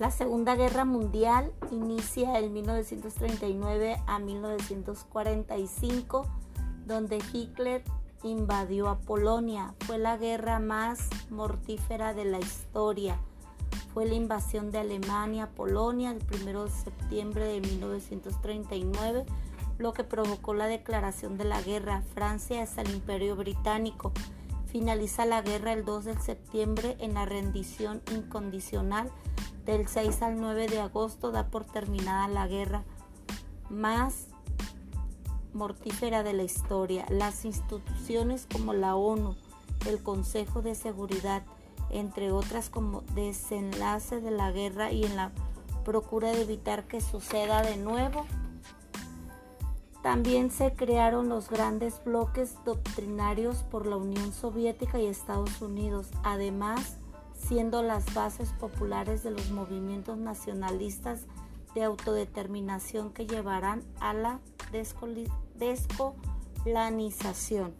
La Segunda Guerra Mundial inicia en 1939 a 1945, donde Hitler invadió a Polonia. Fue la guerra más mortífera de la historia. Fue la invasión de Alemania a Polonia el 1 de septiembre de 1939, lo que provocó la declaración de la guerra. Francia es el imperio británico. Finaliza la guerra el 2 de septiembre en la rendición incondicional del 6 al 9 de agosto da por terminada la guerra más mortífera de la historia. Las instituciones como la ONU, el Consejo de Seguridad, entre otras como desenlace de la guerra y en la procura de evitar que suceda de nuevo. También se crearon los grandes bloques doctrinarios por la Unión Soviética y Estados Unidos. Además, siendo las bases populares de los movimientos nacionalistas de autodeterminación que llevarán a la descolonización.